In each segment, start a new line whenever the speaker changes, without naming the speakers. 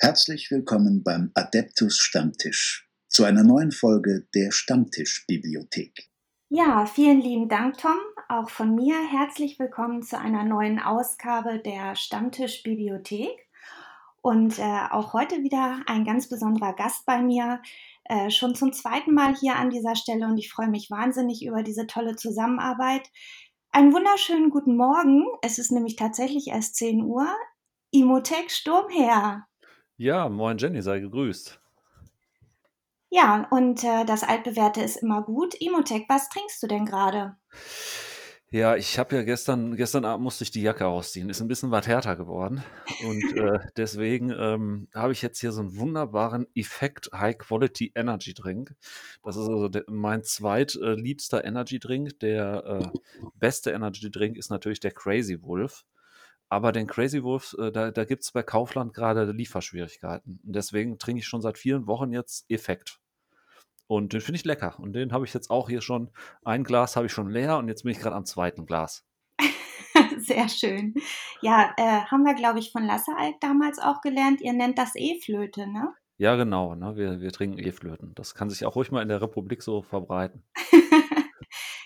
Herzlich willkommen beim Adeptus Stammtisch zu einer neuen Folge der Stammtischbibliothek.
Ja, vielen lieben Dank, Tom. Auch von mir herzlich willkommen zu einer neuen Ausgabe der Stammtischbibliothek. Und äh, auch heute wieder ein ganz besonderer Gast bei mir. Äh, schon zum zweiten Mal hier an dieser Stelle und ich freue mich wahnsinnig über diese tolle Zusammenarbeit. Einen wunderschönen guten Morgen. Es ist nämlich tatsächlich erst 10 Uhr. Imotech Sturmherr.
Ja, moin Jenny, sei gegrüßt.
Ja, und äh, das Altbewährte ist immer gut. Imotech, was trinkst du denn gerade?
Ja, ich habe ja gestern, gestern Abend musste ich die Jacke ausziehen. Ist ein bisschen was härter geworden. Und äh, deswegen ähm, habe ich jetzt hier so einen wunderbaren Effekt High Quality Energy Drink. Das ist also der, mein zweitliebster äh, Energy Drink. Der äh, beste Energy Drink ist natürlich der Crazy Wolf. Aber den Crazy Wolf, äh, da, da gibt es bei Kaufland gerade Lieferschwierigkeiten. Und deswegen trinke ich schon seit vielen Wochen jetzt Effekt. Und den finde ich lecker. Und den habe ich jetzt auch hier schon. Ein Glas habe ich schon leer und jetzt bin ich gerade am zweiten Glas.
Sehr schön. Ja, äh, haben wir, glaube ich, von Lassealk damals auch gelernt. Ihr nennt das E-Flöte, ne?
Ja, genau. Ne? Wir, wir trinken E-Flöten. Das kann sich auch ruhig mal in der Republik so verbreiten.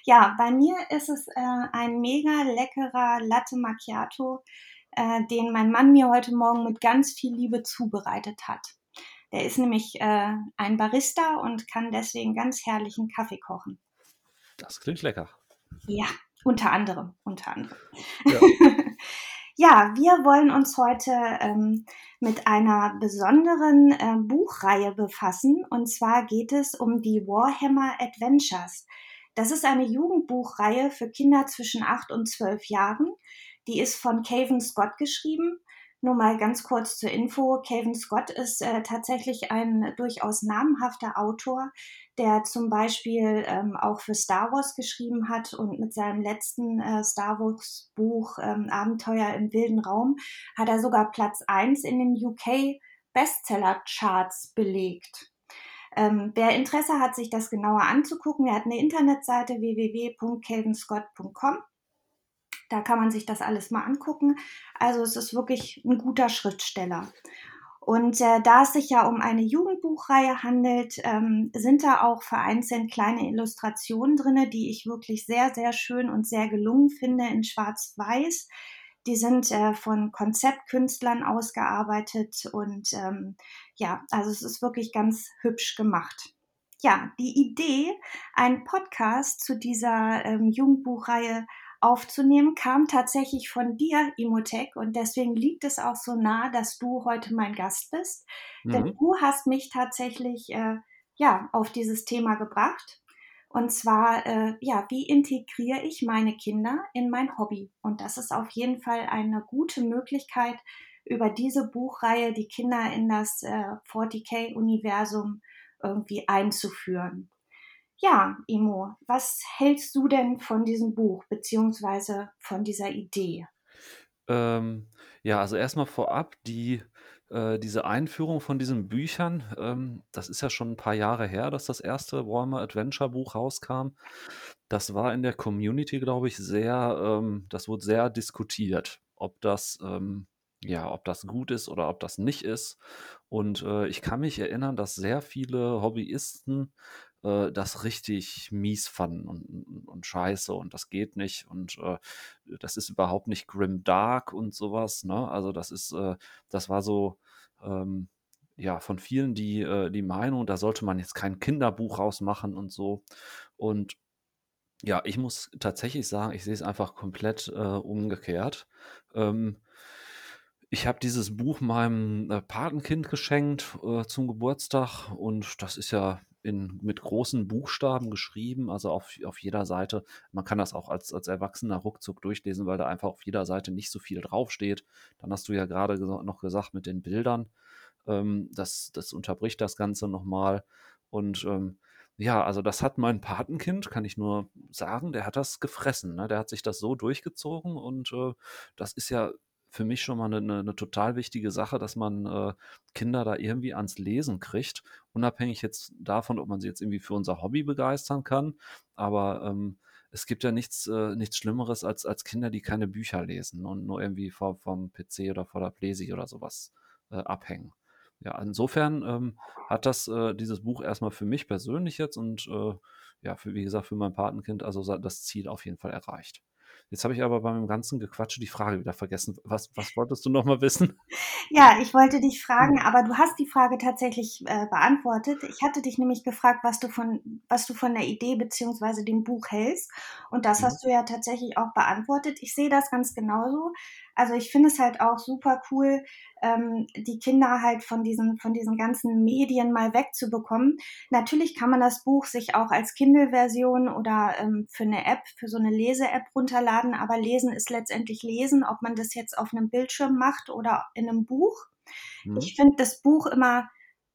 ja, bei mir ist es äh, ein mega leckerer Latte Macchiato, äh, den mein Mann mir heute Morgen mit ganz viel Liebe zubereitet hat. Der ist nämlich äh, ein Barista und kann deswegen ganz herrlichen Kaffee kochen.
Das klingt lecker.
Ja, unter anderem, unter anderem. Ja, ja wir wollen uns heute ähm, mit einer besonderen äh, Buchreihe befassen. Und zwar geht es um die Warhammer Adventures. Das ist eine Jugendbuchreihe für Kinder zwischen 8 und 12 Jahren. Die ist von Caven Scott geschrieben nur mal ganz kurz zur Info. Calvin Scott ist äh, tatsächlich ein durchaus namhafter Autor, der zum Beispiel ähm, auch für Star Wars geschrieben hat und mit seinem letzten äh, Star Wars Buch ähm, Abenteuer im wilden Raum hat er sogar Platz 1 in den UK Bestseller Charts belegt. Ähm, wer Interesse hat, sich das genauer anzugucken, er hat eine Internetseite www.calvinscott.com da kann man sich das alles mal angucken. Also es ist wirklich ein guter Schriftsteller. Und äh, da es sich ja um eine Jugendbuchreihe handelt, ähm, sind da auch vereinzelt kleine Illustrationen drin, die ich wirklich sehr, sehr schön und sehr gelungen finde in Schwarz-Weiß. Die sind äh, von Konzeptkünstlern ausgearbeitet und ähm, ja, also es ist wirklich ganz hübsch gemacht. Ja, die Idee, einen Podcast zu dieser ähm, Jugendbuchreihe aufzunehmen, kam tatsächlich von dir, Imotech, und deswegen liegt es auch so nah, dass du heute mein Gast bist. Mhm. Denn du hast mich tatsächlich äh, ja auf dieses Thema gebracht. Und zwar, äh, ja, wie integriere ich meine Kinder in mein Hobby? Und das ist auf jeden Fall eine gute Möglichkeit, über diese Buchreihe die Kinder in das äh, 40k-Universum irgendwie einzuführen. Ja, Imo, was hältst du denn von diesem Buch beziehungsweise von dieser Idee?
Ähm, ja, also erstmal vorab, die, äh, diese Einführung von diesen Büchern, ähm, das ist ja schon ein paar Jahre her, dass das erste Warhammer Adventure Buch rauskam. Das war in der Community, glaube ich, sehr, ähm, das wurde sehr diskutiert, ob das, ähm, ja, ob das gut ist oder ob das nicht ist. Und äh, ich kann mich erinnern, dass sehr viele Hobbyisten äh, das richtig mies fanden und, und, scheiße und das geht nicht und äh, das ist überhaupt nicht grim dark und sowas. Ne? Also das ist, äh, das war so, ähm, ja, von vielen die, äh, die Meinung, da sollte man jetzt kein Kinderbuch rausmachen und so. Und ja, ich muss tatsächlich sagen, ich sehe es einfach komplett äh, umgekehrt. Ähm, ich habe dieses Buch meinem äh, Patenkind geschenkt äh, zum Geburtstag und das ist ja in, mit großen Buchstaben geschrieben, also auf, auf jeder Seite. Man kann das auch als, als Erwachsener ruckzuck durchlesen, weil da einfach auf jeder Seite nicht so viel draufsteht. Dann hast du ja gerade noch gesagt mit den Bildern. Ähm, das, das unterbricht das Ganze nochmal. Und ähm, ja, also das hat mein Patenkind, kann ich nur sagen, der hat das gefressen. Ne? Der hat sich das so durchgezogen und äh, das ist ja für mich schon mal eine, eine, eine total wichtige Sache, dass man äh, Kinder da irgendwie ans Lesen kriegt, unabhängig jetzt davon, ob man sie jetzt irgendwie für unser Hobby begeistern kann. Aber ähm, es gibt ja nichts, äh, nichts Schlimmeres als, als Kinder, die keine Bücher lesen und nur irgendwie vor, vom PC oder vor der Pläsi oder sowas äh, abhängen. Ja, insofern ähm, hat das äh, dieses Buch erstmal für mich persönlich jetzt und äh, ja, für, wie gesagt, für mein Patenkind also das Ziel auf jeden Fall erreicht. Jetzt habe ich aber beim ganzen Gequatsche die Frage wieder vergessen. Was, was wolltest du noch mal wissen?
Ja, ich wollte dich fragen, aber du hast die Frage tatsächlich äh, beantwortet. Ich hatte dich nämlich gefragt, was du von, was du von der Idee beziehungsweise dem Buch hältst. Und das mhm. hast du ja tatsächlich auch beantwortet. Ich sehe das ganz genauso. Also ich finde es halt auch super cool, ähm, die Kinder halt von diesen, von diesen ganzen Medien mal wegzubekommen. Natürlich kann man das Buch sich auch als Kindle-Version oder ähm, für eine App, für so eine Lese-App runterladen, aber Lesen ist letztendlich Lesen, ob man das jetzt auf einem Bildschirm macht oder in einem Buch. Mhm. Ich finde das Buch immer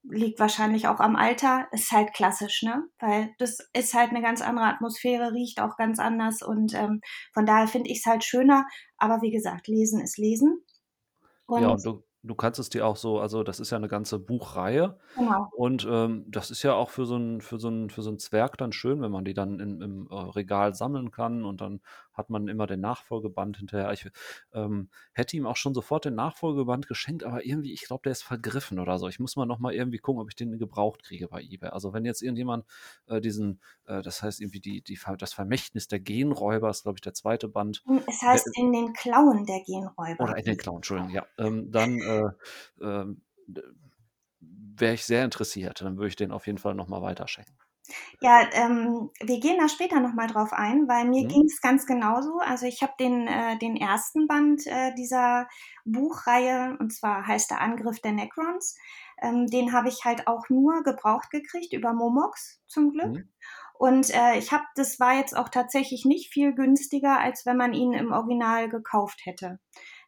liegt wahrscheinlich auch am Alter, ist halt klassisch, ne? Weil das ist halt eine ganz andere Atmosphäre, riecht auch ganz anders und ähm, von daher finde ich es halt schöner. Aber wie gesagt, lesen ist lesen.
Und ja, und du, du kannst es dir auch so, also das ist ja eine ganze Buchreihe.
Genau.
Und ähm, das ist ja auch für so einen für so für so Zwerg dann schön, wenn man die dann in, im äh, Regal sammeln kann und dann hat man immer den Nachfolgeband hinterher. Ich ähm, hätte ihm auch schon sofort den Nachfolgeband geschenkt, aber irgendwie, ich glaube, der ist vergriffen oder so. Ich muss mal nochmal irgendwie gucken, ob ich den gebraucht kriege bei eBay. Also wenn jetzt irgendjemand äh, diesen, äh, das heißt irgendwie die, die, das Vermächtnis der Genräuber ist, glaube ich, der zweite Band.
Hm, es heißt in den Klauen der Genräuber.
Oder in den Klauen, Entschuldigung, ja. Ähm, dann äh, ähm, wäre ich sehr interessiert. Dann würde ich den auf jeden Fall nochmal weiterschenken.
Ja, ähm, wir gehen da später nochmal drauf ein, weil mir mhm. ging es ganz genauso. Also ich habe den, äh, den ersten Band äh, dieser Buchreihe, und zwar heißt der Angriff der Necrons. Ähm, den habe ich halt auch nur gebraucht gekriegt über Momox zum Glück. Mhm. Und äh, ich habe, das war jetzt auch tatsächlich nicht viel günstiger, als wenn man ihn im Original gekauft hätte.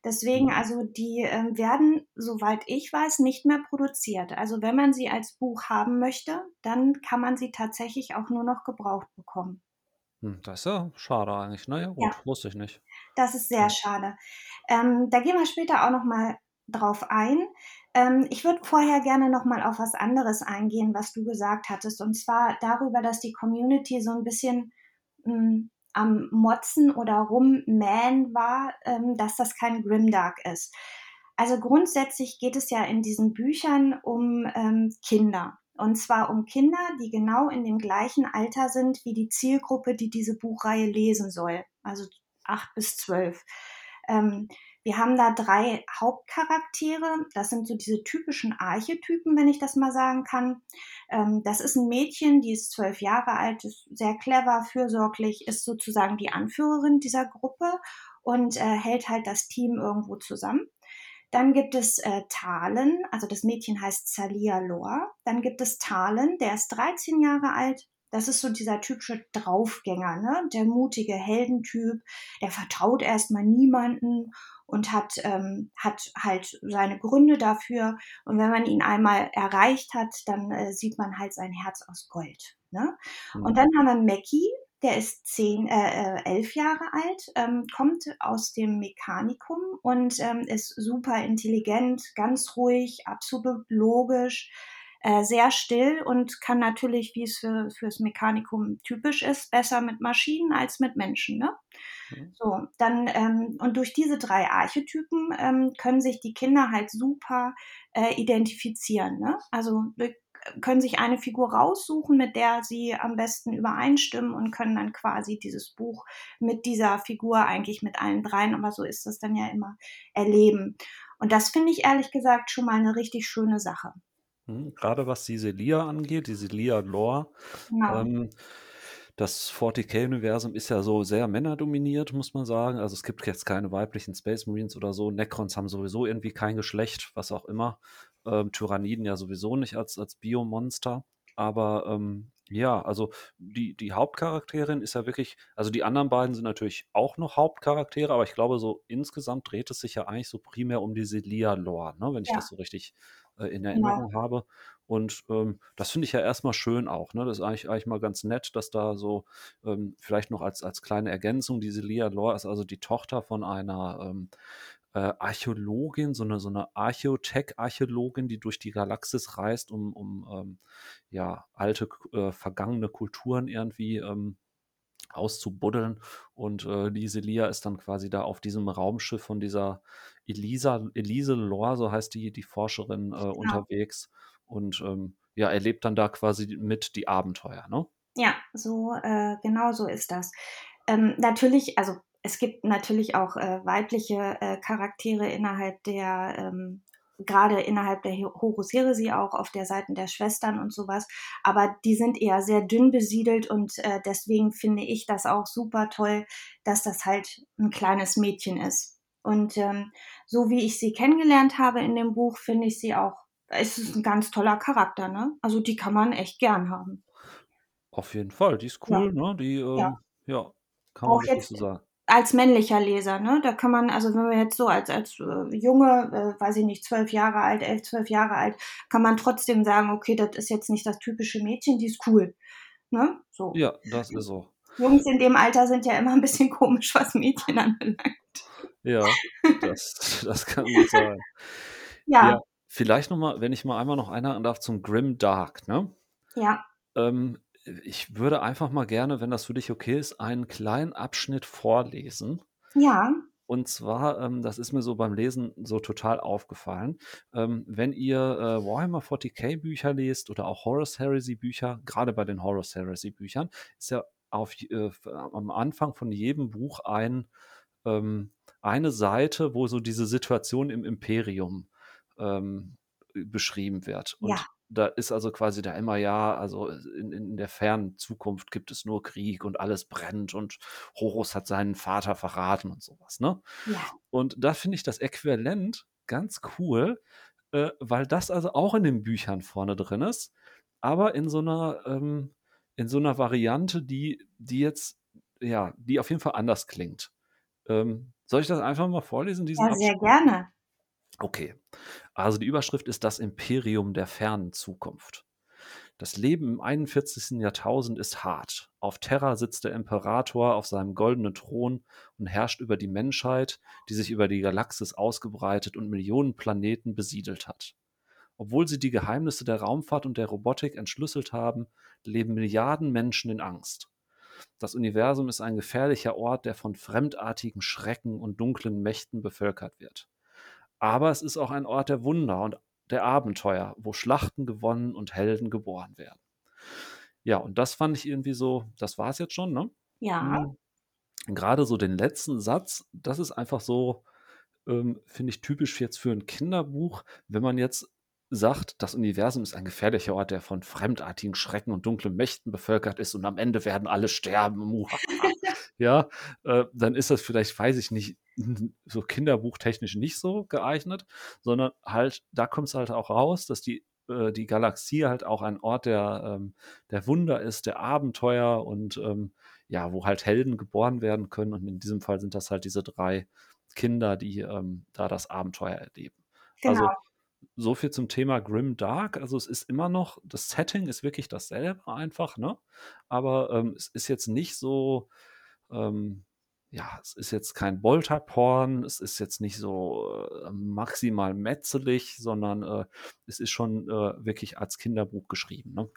Deswegen, mhm. also die äh, werden, soweit ich weiß, nicht mehr produziert. Also wenn man sie als Buch haben möchte, dann kann man sie tatsächlich auch nur noch gebraucht bekommen.
Hm, das ist ja schade eigentlich. Naja, gut, ja. wusste ich nicht.
Das ist sehr ja. schade. Ähm, da gehen wir später auch noch mal drauf ein. Ähm, ich würde vorher gerne noch mal auf was anderes eingehen, was du gesagt hattest, und zwar darüber, dass die Community so ein bisschen mh, hm, am Motzen oder Rummähen war, ähm, dass das kein Grimdark ist. Also grundsätzlich geht es ja in diesen Büchern um ähm, Kinder. Und zwar um Kinder, die genau in dem gleichen Alter sind wie die Zielgruppe, die diese Buchreihe lesen soll. Also acht bis zwölf. Ähm, wir haben da drei Hauptcharaktere. Das sind so diese typischen Archetypen, wenn ich das mal sagen kann. Ähm, das ist ein Mädchen, die ist zwölf Jahre alt, ist sehr clever, fürsorglich, ist sozusagen die Anführerin dieser Gruppe und äh, hält halt das Team irgendwo zusammen. Dann gibt es äh, Talen, also das Mädchen heißt Zalia Lor. Dann gibt es Talen, der ist 13 Jahre alt, das ist so dieser typische Draufgänger, ne? der mutige Heldentyp, der vertraut erstmal niemanden und hat, ähm, hat halt seine Gründe dafür. Und wenn man ihn einmal erreicht hat, dann äh, sieht man halt sein Herz aus Gold. Ne? Mhm. Und dann haben wir Mackie, der ist zehn, äh, äh, elf Jahre alt, ähm, kommt aus dem Mechanikum und ähm, ist super intelligent, ganz ruhig, absolut logisch, äh, sehr still und kann natürlich, wie es für, fürs Mechanikum typisch ist, besser mit Maschinen als mit Menschen. Ne? Mhm. So, dann, ähm, und durch diese drei Archetypen ähm, können sich die Kinder halt super äh, identifizieren. Ne? Also können sich eine Figur raussuchen, mit der sie am besten übereinstimmen und können dann quasi dieses Buch mit dieser Figur eigentlich mit allen dreien, aber so ist das dann ja immer, erleben. Und das finde ich ehrlich gesagt schon mal eine richtig schöne Sache.
Mhm, Gerade was diese Lia angeht, diese Lia-Lore, Genau. ähm, das 40k-Universum ist ja so sehr männerdominiert, muss man sagen. Also es gibt jetzt keine weiblichen Space Marines oder so. Necrons haben sowieso irgendwie kein Geschlecht, was auch immer. Ähm, Tyranniden ja sowieso nicht als, als Biomonster. Aber ähm, ja, also die, die Hauptcharakterin ist ja wirklich, also die anderen beiden sind natürlich auch noch Hauptcharaktere, aber ich glaube, so insgesamt dreht es sich ja eigentlich so primär um diese Lia-Lore, ne, wenn ich Ja. das so richtig äh, in Genau. Erinnerung habe. Und ähm, das finde ich ja erstmal schön auch. Ne? Das ist eigentlich, eigentlich mal ganz nett, dass da so ähm, vielleicht noch als, als kleine Ergänzung, diese Lia Lore ist also die Tochter von einer ähm, äh, Archäologin, so eine, so eine Archäotech-Archäologin, die durch die Galaxis reist, um, um ähm, ja, alte, äh, vergangene Kulturen irgendwie ähm, auszubuddeln. Und äh, diese Lia ist dann quasi da auf diesem Raumschiff von dieser Elisa, Elise Lore, so heißt die, die Forscherin, äh, genau. unterwegs. Und ähm, ja, erlebt dann da quasi mit die Abenteuer, ne?
Ja, so, äh, genau so ist das. Ähm, natürlich, also es gibt natürlich auch äh, weibliche äh, Charaktere innerhalb der ähm, gerade innerhalb der Horus Heresie auch auf der Seite der Schwestern und sowas. Aber die sind eher sehr dünn besiedelt und äh, deswegen finde ich das auch super toll, dass das halt ein kleines Mädchen ist. Und ähm, so wie ich sie kennengelernt habe in dem Buch, finde ich sie auch, es ist ein ganz toller Charakter, ne? Also die kann man echt gern haben.
Auf jeden Fall, die ist cool, ja. ne? Die, ähm, ja. ja. kann
man auch wirklich so sagen als männlicher Leser, ne? Da kann man, also wenn wir jetzt so als, als äh, Junge, äh, weiß ich nicht, zwölf Jahre alt, elf, zwölf Jahre alt, kann man trotzdem sagen, okay, das ist jetzt nicht das typische Mädchen, die ist cool. Ne? So.
Ja, das ist so.
Jungs in dem Alter sind ja immer ein bisschen komisch, was Mädchen anbelangt.
Ja, das, das kann gut sein. Ja. ja vielleicht nochmal, wenn ich mal einmal noch einer darf zum Grim Dark, ne?
Ja.
Ähm, ich würde einfach mal gerne, wenn das für dich okay ist, einen kleinen Abschnitt vorlesen.
Ja.
Und zwar, ähm, das ist mir so beim Lesen so total aufgefallen, ähm, wenn ihr äh, Warhammer 40k Bücher lest oder auch Horus Heresy Bücher, gerade bei den Horus Heresy Büchern, ist ja auf, äh, am Anfang von jedem Buch ein, ähm, eine Seite, wo so diese Situation im Imperium ähm, beschrieben wird. Und ja da ist also quasi da immer, ja, also in, in der fernen Zukunft gibt es nur Krieg und alles brennt und Horus hat seinen Vater verraten und sowas, ne?
Ja.
Und da finde ich das Äquivalent ganz cool, äh, weil das also auch in den Büchern vorne drin ist, aber in so einer, ähm, in so einer Variante, die, die jetzt, ja, die auf jeden Fall anders klingt. Ähm, soll ich das einfach mal vorlesen?
Diesen ja, sehr Abschnitt? gerne.
Okay, also die Überschrift ist das Imperium der fernen Zukunft. Das Leben im 41. Jahrtausend ist hart. Auf Terra sitzt der Imperator auf seinem goldenen Thron und herrscht über die Menschheit, die sich über die Galaxis ausgebreitet und Millionen Planeten besiedelt hat. Obwohl sie die Geheimnisse der Raumfahrt und der Robotik entschlüsselt haben, leben Milliarden Menschen in Angst. Das Universum ist ein gefährlicher Ort, der von fremdartigen Schrecken und dunklen Mächten bevölkert wird. Aber es ist auch ein Ort der Wunder und der Abenteuer, wo Schlachten gewonnen und Helden geboren werden. Ja, und das fand ich irgendwie so, das war es jetzt schon, ne?
Ja.
Mhm. Gerade so den letzten Satz, das ist einfach so, ähm, finde ich typisch jetzt für ein Kinderbuch, wenn man jetzt sagt, das Universum ist ein gefährlicher Ort, der von fremdartigen Schrecken und dunklen Mächten bevölkert ist und am Ende werden alle sterben. Ja, äh, dann ist das vielleicht, weiß ich nicht, so kinderbuchtechnisch nicht so geeignet, sondern halt, da kommt es halt auch raus, dass die, äh, die Galaxie halt auch ein Ort der, ähm, der Wunder ist, der Abenteuer und ähm, ja, wo halt Helden geboren werden können. Und in diesem Fall sind das halt diese drei Kinder, die ähm, da das Abenteuer erleben. Also genau. Also so viel zum Thema Grim Dark. Also es ist immer noch, das Setting ist wirklich dasselbe einfach, ne? Aber ähm, es ist jetzt nicht so, ähm, ja, es ist jetzt kein Bolterporn, es ist jetzt nicht so äh, maximal metzelig, sondern äh, es ist schon äh, wirklich als Kinderbuch geschrieben. Ne?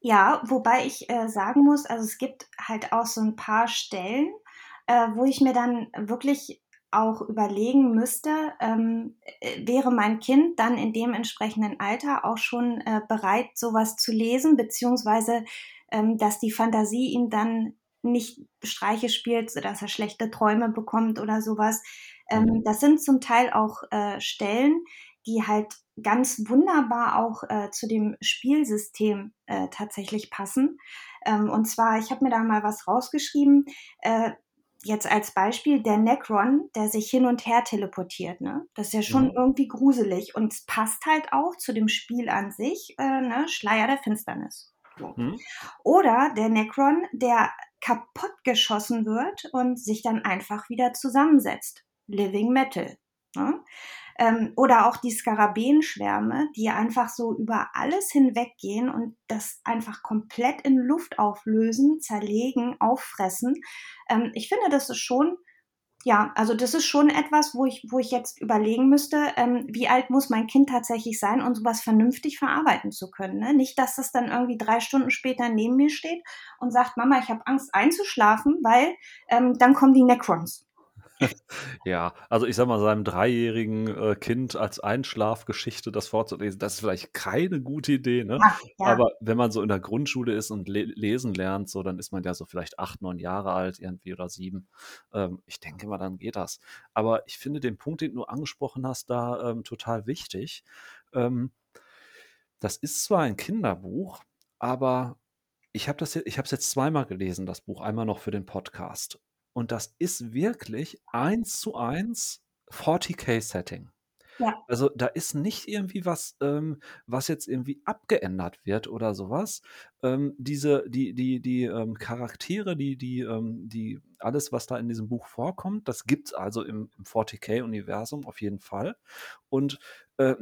Ja, wobei ich äh, sagen muss, also es gibt halt auch so ein paar Stellen, äh, wo ich mir dann wirklich auch überlegen müsste, ähm, äh, wäre mein Kind dann in dem entsprechenden Alter auch schon bereit, sowas zu lesen, beziehungsweise ähm, dass die Fantasie ihm dann nicht Streiche spielt, sodass er schlechte Träume bekommt oder sowas. Ähm, mhm. das sind zum Teil auch äh, Stellen, die halt ganz wunderbar auch äh, zu dem Spielsystem äh, tatsächlich passen. Ähm, und zwar, ich habe mir da mal was rausgeschrieben. Äh, jetzt als Beispiel der Necron, der sich hin und her teleportiert. Ne? Das ist ja schon mhm. irgendwie gruselig und es passt halt auch zu dem Spiel an sich, äh, ne? Schleier der Finsternis. Mhm. Oder der Necron, der kaputt geschossen wird und sich dann einfach wieder zusammensetzt. Living Metal. Ne? Ähm, oder auch die Skarabäenschwärme, die einfach so über alles hinweggehen und das einfach komplett in Luft auflösen, zerlegen, auffressen. Ähm, ich finde, das ist schon ja, also das ist schon etwas, wo ich, wo ich jetzt überlegen müsste, ähm, wie alt muss mein Kind tatsächlich sein, um sowas vernünftig verarbeiten zu können. Ne? Nicht, dass es dann irgendwie drei Stunden später neben mir steht und sagt, Mama, ich habe Angst einzuschlafen, weil ähm, dann kommen die Necrons.
Ja, also ich sag mal, seinem dreijährigen äh, Kind als Einschlafgeschichte das vorzulesen, das ist vielleicht keine gute Idee, ne?
Ja, ja.
Aber wenn man so in der Grundschule ist und le lesen lernt, so, dann ist man ja so vielleicht acht, neun Jahre alt irgendwie oder sieben. Ähm, ich denke mal, dann geht das. Aber ich finde den Punkt, den du angesprochen hast, da ähm, total wichtig. Ähm, das ist zwar ein Kinderbuch, aber ich habe das ich habe es jetzt zweimal gelesen, das Buch, einmal noch für den Podcast. Und das ist wirklich eins zu eins 40k-Setting.
Ja.
Also da ist nicht irgendwie was, ähm, was jetzt irgendwie abgeändert wird oder sowas. Ähm, diese, die, die, die ähm, Charaktere, die, die, ähm, die, alles, was da in diesem Buch vorkommt, das gibt es also im, im 40k-Universum auf jeden Fall. Und äh,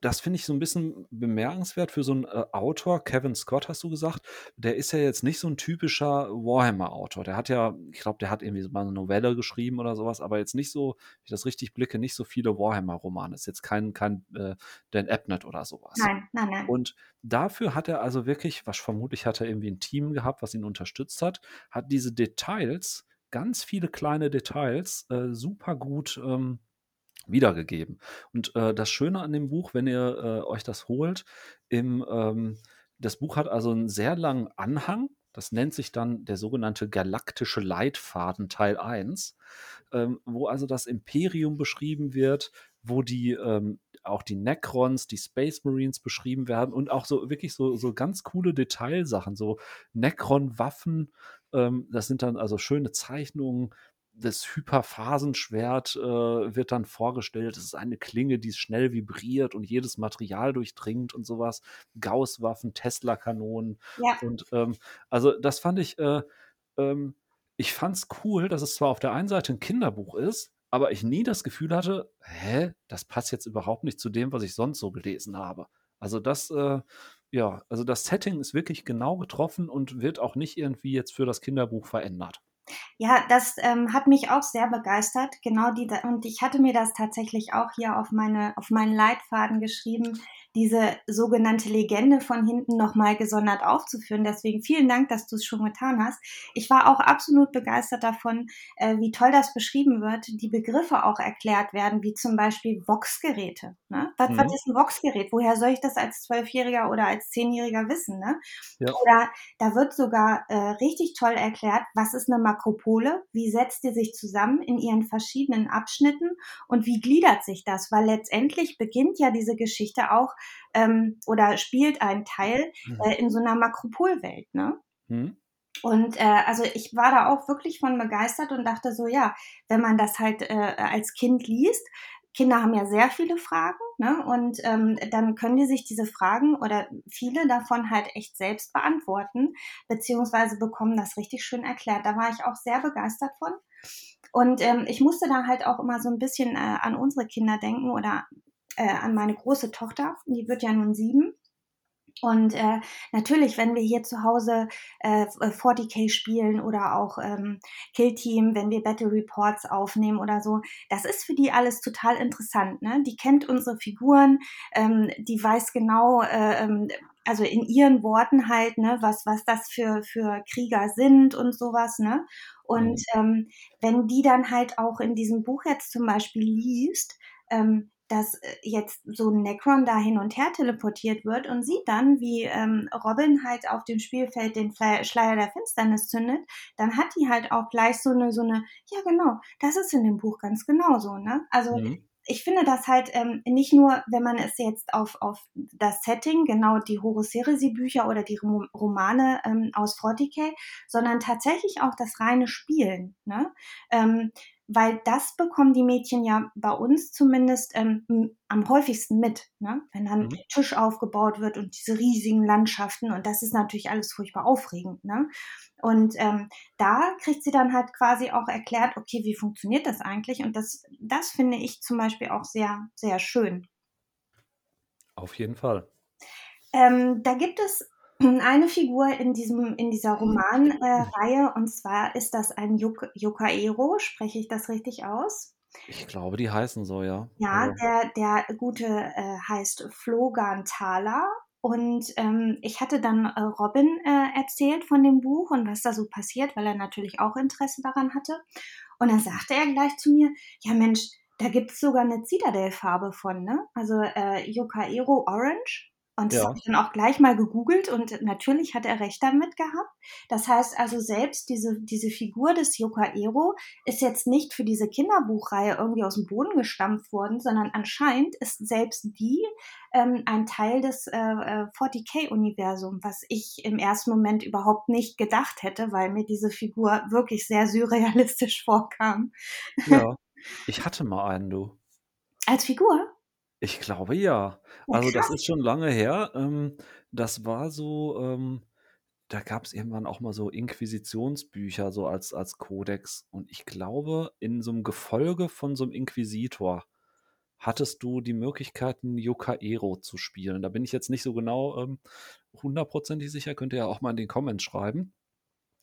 das finde ich so ein bisschen bemerkenswert für so einen äh, Autor. Kevin Scott, hast du gesagt. Der ist ja jetzt nicht so ein typischer Warhammer-Autor. Der hat ja, ich glaube, der hat irgendwie mal eine Novelle geschrieben oder sowas, aber jetzt nicht so, wenn ich das richtig blicke, nicht so viele Warhammer-Romane. Ist jetzt kein, kein äh, Dan Abnett oder sowas.
Nein, nein, nein.
Und dafür hat er also wirklich, was vermutlich hat er irgendwie ein Team gehabt, was ihn unterstützt hat, hat diese Details, ganz viele kleine Details, äh, super gut ähm, wiedergegeben. Und äh, das Schöne an dem Buch, wenn ihr äh, euch das holt, im, ähm, das Buch hat also einen sehr langen Anhang. Das nennt sich dann der sogenannte galaktische Leitfaden Teil 1, ähm, wo also das Imperium beschrieben wird, wo die ähm, auch die Necrons, die Space Marines beschrieben werden und auch so wirklich so, so ganz coole Detailsachen, so Necron-Waffen, ähm, das sind dann also schöne Zeichnungen, das Hyperphasenschwert äh, wird dann vorgestellt. Es ist eine Klinge, die schnell vibriert und jedes Material durchdringt und sowas. Gauss-Waffen, Tesla-Kanonen.
Ja.
Und ähm, also das fand ich, äh, ähm, ich fand es cool, dass es zwar auf der einen Seite ein Kinderbuch ist, aber ich nie das Gefühl hatte, hä, das passt jetzt überhaupt nicht zu dem, was ich sonst so gelesen habe. Also das, äh, ja, also das Setting ist wirklich genau getroffen und wird auch nicht irgendwie jetzt für das Kinderbuch verändert.
Ja, das ähm, hat mich auch sehr begeistert. Genau die, und ich hatte mir das tatsächlich auch hier auf meine, auf meinen Leitfaden geschrieben, diese sogenannte Legende von hinten nochmal gesondert aufzuführen. Deswegen vielen Dank, dass du es schon getan hast. Ich war auch absolut begeistert davon, äh, wie toll das beschrieben wird, die Begriffe auch erklärt werden, wie zum Beispiel Vox-Geräte. Ne? Was, mhm. was ist ein Vox-Gerät? Woher soll ich das als Zwölfjähriger oder als Zehnjähriger wissen? Ne? Ja. Oder da wird sogar äh, richtig toll erklärt, was ist eine Makropole? Wie setzt die sich zusammen in ihren verschiedenen Abschnitten und wie gliedert sich das? Weil letztendlich beginnt ja diese Geschichte auch ähm, oder spielt einen Teil mhm. äh, in so einer Makropolwelt. Ne? Mhm. Und äh, also ich war da auch wirklich von begeistert und dachte so, ja, wenn man das halt äh, als Kind liest, Kinder haben ja sehr viele Fragen, ne? Und ähm, dann können die sich diese Fragen oder viele davon halt echt selbst beantworten, beziehungsweise bekommen das richtig schön erklärt. Da war ich auch sehr begeistert von. Und ähm, ich musste da halt auch immer so ein bisschen äh, an unsere Kinder denken oder äh, an meine große Tochter, die wird ja nun sieben. Und äh, natürlich, wenn wir hier zu Hause äh, 40k spielen oder auch ähm, Kill Team, wenn wir Battle Reports aufnehmen oder so, das ist für die alles total interessant. Ne? Die kennt unsere Figuren, ähm, die weiß genau, äh, ähm, also in ihren Worten halt, ne, was, was das für, für Krieger sind und sowas, ne? Und mhm. ähm, wenn die dann halt auch in diesem Buch jetzt zum Beispiel liest, ähm, dass äh, jetzt so ein Necron da hin und her teleportiert wird und sieht dann, wie ähm, Robin halt auf dem Spielfeld den Schleier der Finsternis zündet, dann hat die halt auch gleich so eine, so eine, ja genau, das ist in dem Buch ganz genauso, ne? Also mhm ich finde das halt ähm, nicht nur, wenn man es jetzt auf, auf das Setting, genau die Horus Heresy-Bücher oder die Romane ähm, aus 40k, sondern tatsächlich auch das reine Spielen. Ne? Ähm, weil das bekommen die Mädchen ja bei uns zumindest ähm, am häufigsten mit, ne? wenn dann mhm. Tisch aufgebaut wird und diese riesigen Landschaften und das ist natürlich alles furchtbar aufregend. Ne? Und ähm, da kriegt sie dann halt quasi auch erklärt, okay, wie funktioniert das eigentlich? Und das, das finde ich zum Beispiel auch sehr, sehr schön.
Auf jeden Fall.
Ähm, da gibt es eine Figur in diesem in dieser Romanreihe, und zwar ist das ein Yuk Yukaero. Spreche ich das richtig aus?
Ich glaube, die heißen so, ja.
Ja, der der Gute, äh, heißt Flogan Thaler und, ähm, ich hatte dann, äh, Robin, äh, erzählt von dem Buch und was da so passiert, weil er natürlich auch Interesse daran hatte. Und dann sagte er gleich zu mir: „Ja Mensch, da gibt's sogar 'ne Citadel-Farbe von, ne? Also, äh, Yukaero Orange.“ Und das
Ja.
habe ich dann auch gleich mal gegoogelt und natürlich hat er recht damit gehabt. Das heißt also, selbst diese diese Figur des Yukaero ist jetzt nicht für diese Kinderbuchreihe irgendwie aus'm Boden gestampft worden, sondern anscheinend ist selbst die, ähm, ein Teil des, äh, äh, 40k-Universum, was ich im ersten Moment überhaupt nicht gedacht hätte, weil mir diese Figur wirklich sehr surrealistisch vorkam.
Ja. Ich hatte mal einen, du.
Als Figur?
Ich glaube ja.
Oh,
Also, das
krass.
ist schon lange her. Ähm, das war so, ähm da gab's irgendwann auch mal so Inquisitionsbücher so als als Kodex. Und ich glaube, in so 'nem Gefolge von so 'nem Inquisitor hattest du die Möglichkeit, 'n Yukaero zu spielen. Da bin ich jetzt nicht so genau, ähm, hundertprozentig sicher, könnt ihr ja auch mal in den Comments schreiben.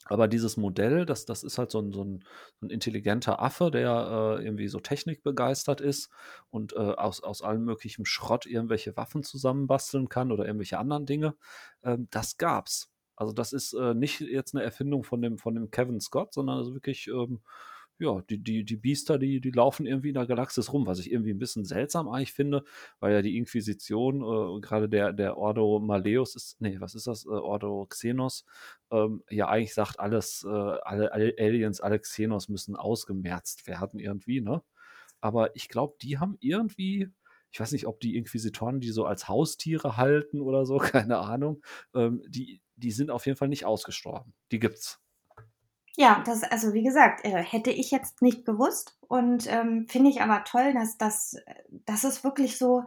Aber dieses Modell, das das ist halt so 'n so 'n so 'n intelligenter Affe, der, äh, irgendwie so technikbegeistert ist und, äh, aus aus allem möglichen Schrott irgendwelche Waffen zusammenbasteln kann oder irgendwelche anderen Dinge. Ähm, das gab's. Also, das ist, äh, nicht jetzt 'ne Erfindung von dem von dem Kevin Scott, sondern also wirklich, ähm, ja, die die die Biester, die die laufen irgendwie in der Galaxis rum, was ich irgendwie 'n bisschen seltsam eigentlich finde, weil ja die Inquisition, äh, grade der der Ordo Malleus ist ne, was ist das? Äh, Ordo Xenos, ähm, ja eigentlich sagt, alles, äh alle alle Aliens, alle Xenos müssen ausgemerzt werden irgendwie, ne? Aber ich glaube, die haben irgendwie ich weiß nicht, ob die Inquisitoren die so als Haustiere halten oder so, keine Ahnung. Ähm, die die sind auf jeden Fall nicht ausgestorben. Die gibt's.
Ja, das also, wie gesagt, äh, hätte ich jetzt nicht gewusst und, ähm, finde ich aber toll, dass das das ist wirklich so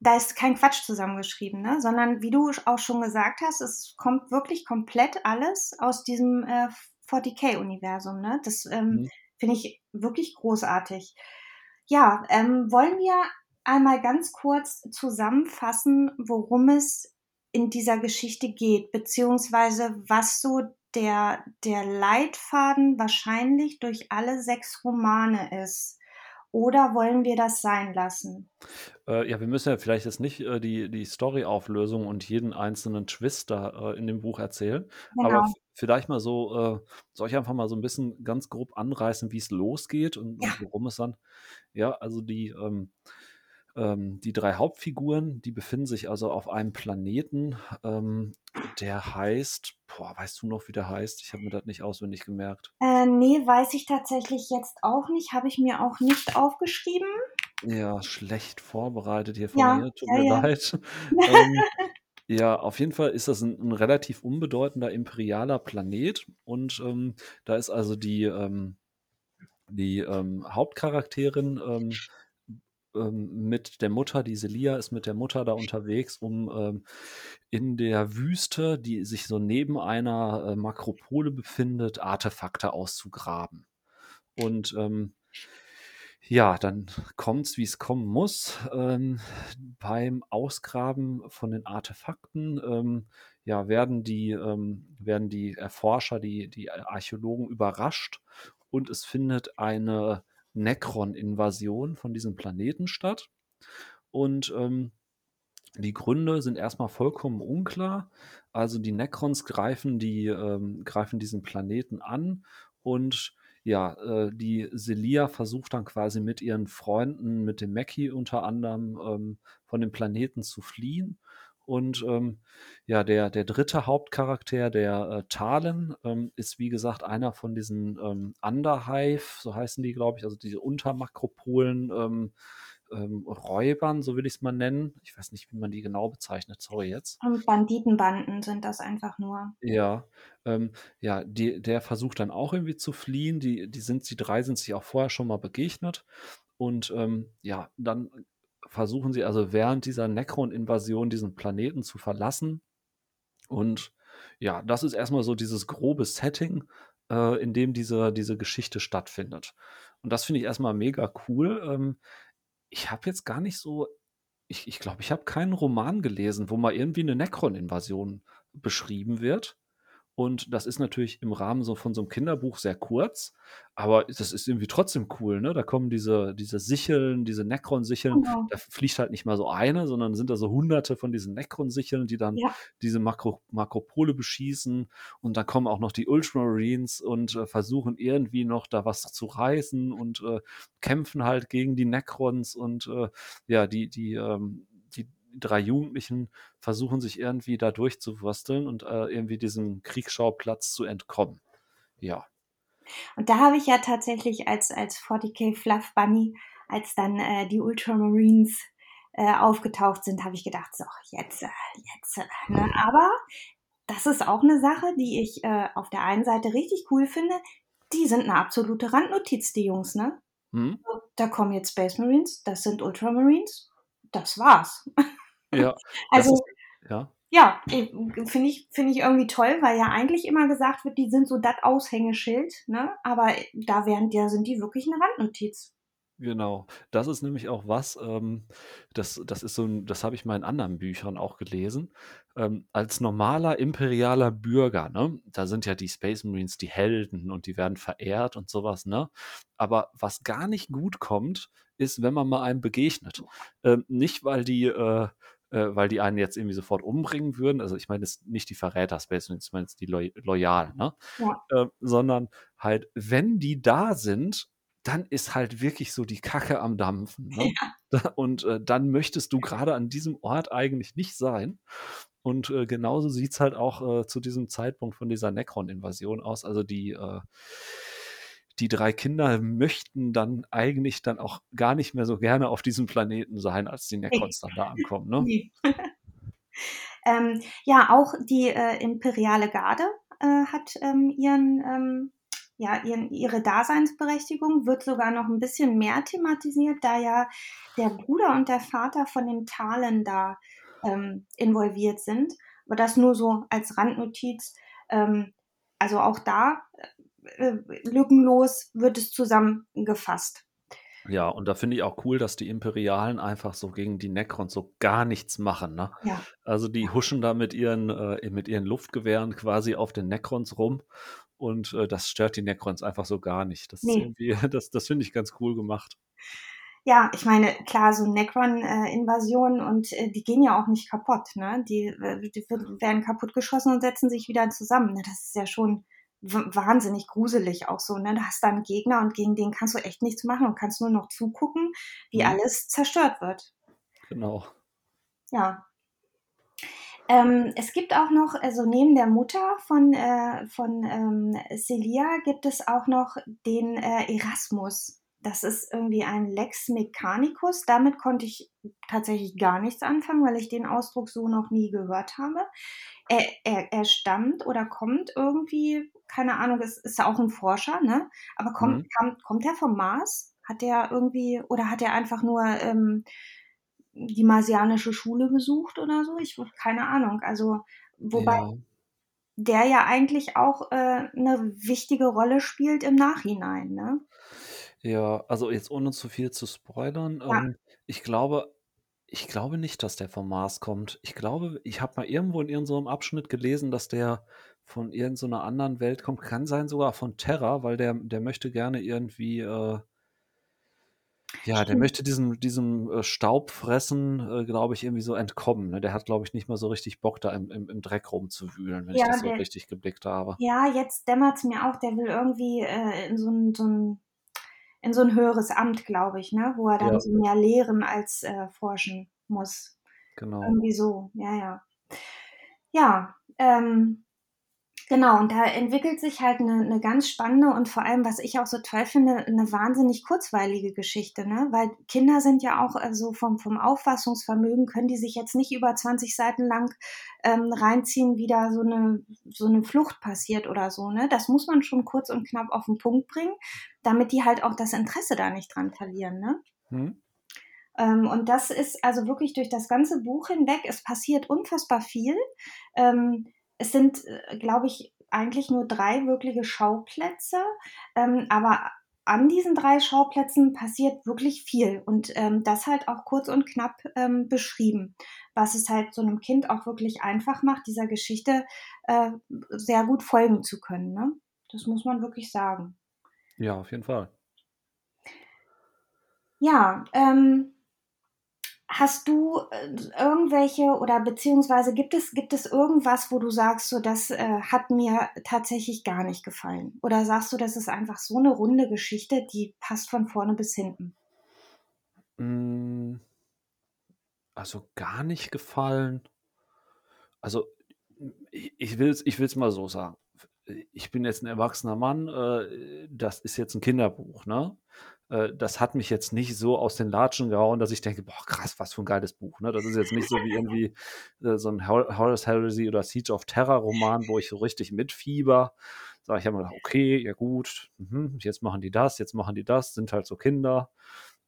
da ist kein Quatsch zusammengeschrieben, ne? Sondern wie du auch schon gesagt hast, es kommt wirklich komplett alles aus diesem, äh, 40k-Universum, ne? Das, ähm,
Mhm.
finde ich wirklich großartig. Ja, ähm, wollen wir einmal ganz kurz zusammenfassen, worum es in dieser Geschichte geht, beziehungsweise was so der der Leitfaden wahrscheinlich durch alle 6 Romane ist? Oder wollen wir das sein lassen?
Äh, ja, wir müssen ja vielleicht jetzt nicht, äh, die die Storyauflösung und jeden einzelnen Twist da, äh, in dem Buch erzählen, aber
Genau.
vielleicht mal so äh, soll ich einfach mal so 'n bisschen ganz grob anreißen, wie's losgeht und
Ja.
und worum es dann ja, also die, ähm ähm, die 3 Hauptfiguren, die befinden sich also auf einem Planeten, ähm, der heißt boah, weißt du noch, wie der heißt? Ich habe mir das nicht auswendig gemerkt.
Äh, ne, weiß ich tatsächlich jetzt auch nicht, habe ich mir auch nicht aufgeschrieben.
Ja, schlecht vorbereitet hier von
Ja,
mir, tut
ja,
mir
ja.
leid. Ähm, ja, auf jeden Fall ist das 'n 'n relativ unbedeutender imperialer Planet und, ähm, da ist also die, ähm die, ähm, Hauptcharakterin, ähm, mit der Mutter die Selia ist mit der Mutter da unterwegs, um, ähm, in der Wüste, die sich so neben einer, äh, Makropole befindet, Artefakte auszugraben. Und, ähm ja, dann kommt's, wie's kommen muss. Ähm, beim Ausgraben von den Artefakten, ähm, ja, werden die ähm, werden die Erforscher, die die Archäologen überrascht und es findet eine Necron-Invasion von diesem Planeten statt. Und, ähm, die Gründe sind erst mal vollkommen unklar. Also, die Necrons greifen die ähm, greifen diesen Planeten an und ja, äh, die Selia versucht dann quasi mit ihren Freunden, mit dem Mackie unter anderem, ähm, von dem Planeten zu fliehen. Und, ähm, ja, der der 3. Hauptcharakter, der, äh, Talen, ähm, ist wie gesagt einer von diesen, ähm, Underhive, so heißen die, glaube ich, also diese Untermakropolen, ähm, ähm, Räubern, so will ich's mal nennen. Ich weiß nicht, wie man die genau bezeichnet, sorry jetzt.
Und Banditenbanden sind das einfach nur.
Ja, ähm, ja, die der versucht dann auch irgendwie zu fliehen. Die die sind die 3 sind sich auch vorher schon mal begegnet und, ähm, ja, dann versuchen sie also während dieser Necron-Invasion diesen Planeten zu verlassen. Und ja, das ist erst mal so dieses grobe Setting, äh, in dem diese diese Geschichte stattfindet. Und das finde ich erst mal mega cool. Ähm, ich habe jetzt gar nicht so ich ich glaube, ich habe keinen Roman gelesen, wo mal irgendwie 'ne Necron-Invasion beschrieben wird. Und das ist natürlich im Rahmen so von so einem Kinderbuch sehr kurz, aber das ist irgendwie trotzdem cool, ne? Da kommen diese, diese Sicheln, diese Necron-Sicheln,
Genau.
da fliegt halt nicht mal so eine, sondern sind da so hunderte von diesen Necron-Sicheln, die dann
Ja.
diese Makro Makropole beschießen. Und dann kommen auch noch die Ultramarines und äh, versuchen irgendwie noch da was zu reißen und äh, kämpfen halt gegen die Necrons und äh, ja, die, die, ähm, die drei Jugendlichen versuchen sich irgendwie da durchzuwursteln und äh, irgendwie diesem Kriegsschauplatz zu entkommen. Ja.
Und da habe ich ja tatsächlich als, als 40k Fluff Bunny, als dann äh, die Ultramarines äh, aufgetaucht sind, habe ich gedacht, so, jetzt, äh, jetzt. Äh, ne? Aber das ist auch eine Sache, die ich äh, auf der einen Seite richtig cool finde. Die sind eine absolute Randnotiz, die Jungs, ne?
Hm?
Da kommen jetzt Space Marines, das sind Ultramarines, das war's.
Ja.
Also,
ist, ja.
ja, finde ich, finde ich irgendwie toll, weil ja eigentlich immer gesagt wird, die sind so das Aushängeschild, ne? Aber da wären, da sind die wirklich eine Randnotiz.
Genau. Das ist nämlich auch was, ähm, das, das ist so ein, das habe ich mal in anderen Büchern auch gelesen. Ähm, als normaler imperialer Bürger, ne, da sind ja die Space Marines die Helden und die werden verehrt und sowas, ne? Aber was gar nicht gut kommt, ist, wenn man mal einem begegnet. Ähm, nicht, weil die, äh, äh, weil die einen jetzt irgendwie sofort umbringen würden. Also ich meine jetzt nicht die Verräter Space Marines, ich meine jetzt die Lo Loyalen, ne?
Ja.
Äh, sondern halt, wenn die da sind, dann ist halt wirklich so die Kacke am Dampfen. Ne?
Ja.
Und äh, dann möchtest du gerade an diesem Ort eigentlich nicht sein. Und äh, genauso sieht es halt auch äh, zu diesem Zeitpunkt von dieser Necron-Invasion aus. Also die, äh, die drei Kinder möchten dann eigentlich dann auch gar nicht mehr so gerne auf diesem Planeten sein, als die Necrons dann da ankommen. Ne?
Ähm, ja, auch die äh, imperiale Garde äh, hat ähm, ihren, ähm, ja, ihren, ihre Daseinsberechtigung, wird sogar noch ein bisschen mehr thematisiert, da ja der Bruder und der Vater von dem Talen da ähm, involviert sind. Aber das nur so als Randnotiz. Ähm, also auch da lückenlos wird es zusammengefasst.
Ja, und da finde ich auch cool, dass die Imperialen einfach so gegen die Necrons so gar nichts machen. Ne?
Ja.
Also die huschen da mit ihren, äh, mit ihren Luftgewehren quasi auf den Necrons rum und äh, das stört die Necrons einfach so gar nicht. Das,
Nee.
das, das finde ich ganz cool gemacht.
Ja, ich meine, klar, so Necron-Invasion und äh, die gehen ja auch nicht kaputt, ne? Die, äh, die werden kaputtgeschossen und setzen sich wieder zusammen. Ne? Das ist ja schon wahnsinnig gruselig auch so, ne? Du hast da einen Gegner und gegen den kannst du echt nichts machen und kannst nur noch zugucken, wie
Mhm.
alles zerstört wird.
Genau.
Ja. Ähm, es gibt auch noch, also neben der Mutter von, äh, von ähm, Celia gibt es auch noch den äh, Erasmus. Das ist irgendwie ein Lex Mechanicus. Damit konnte ich tatsächlich gar nichts anfangen, weil ich den Ausdruck so noch nie gehört habe. Er, er, er stammt oder kommt irgendwie, keine Ahnung, ist ja auch ein Forscher, ne? Aber kommt,
Mhm.
kam, kommt er vom Mars? Hat er irgendwie, oder hat er einfach nur ähm, die marsianische Schule besucht oder so? Ich keine Ahnung. Also, wobei
Ja.
der ja eigentlich auch äh, eine wichtige Rolle spielt im Nachhinein, ne?
Ja, also jetzt ohne zu viel zu spoilern,
Ja.
ähm, ich glaube, ich glaube nicht, dass der vom Mars kommt. Ich glaube, ich habe mal irgendwo in irgendeinem Abschnitt gelesen, dass der von irgendeiner anderen Welt kommt. Kann sein sogar von Terra, weil der, der möchte gerne irgendwie, äh, ja, der
Stimmt.
möchte diesem, diesem äh, Staubfressen, äh, glaube ich, irgendwie so entkommen. Ne? Der hat, glaube ich, nicht mal so richtig Bock, da im, im, im Dreck rumzuwühlen, wenn ich
Ja,
das so
der,
richtig geblickt habe.
ja, jetzt dämmert es mir auch, der will irgendwie äh, in so ein, so ein in so ein höheres Amt, glaube ich, ne? Wo er dann
Ja,
so mehr lehren als äh, forschen muss.
genau.
Irgendwie so, ja, ja. Ja, ähm, genau, und da entwickelt sich halt eine, eine ganz spannende und vor allem, was ich auch so toll finde, eine wahnsinnig kurzweilige Geschichte, ne? Weil Kinder sind ja auch so vom, vom Auffassungsvermögen, können die sich jetzt nicht über 20 Seiten lang ähm, reinziehen, wie da so eine, so eine Flucht passiert oder so, ne? Das muss man schon kurz und knapp auf den Punkt bringen, damit die halt auch das Interesse da nicht dran verlieren, ne?
Hm?
Ähm, und das ist also wirklich durch das ganze Buch hinweg, es passiert unfassbar viel. Es sind, äh, glaube ich, eigentlich nur drei wirkliche Schauplätze, ähm, aber an diesen drei Schauplätzen passiert wirklich viel und ähm, das halt auch kurz und knapp ähm, beschrieben, was es halt so einem Kind auch wirklich einfach macht, dieser Geschichte äh, sehr gut folgen zu können. Ne? Das muss man wirklich sagen.
Ja, auf jeden Fall.
Ja, ähm, Hast du äh, irgendwelche oder beziehungsweise gibt es, gibt es irgendwas, wo du sagst, so das äh, hat mir tatsächlich gar nicht gefallen? Oder sagst du, das ist einfach so eine runde Geschichte, die passt von vorne bis hinten?
Hm, also gar nicht gefallen. Also ich will es ich mal so sagen. Ich bin jetzt ein erwachsener Mann, äh, das ist jetzt ein Kinderbuch, ne? Äh, das hat mich jetzt nicht so aus den Latschen gehauen, dass ich denke, boah, krass, was für ein geiles Buch. Ne? Das ist jetzt nicht so wie irgendwie äh, so ein Horace Heresy oder Siege of Terror Roman, wo ich so richtig mitfieber. Sag ich habe gedacht, okay, ja gut, mhm, jetzt machen die das, jetzt machen die das, sind halt so Kinder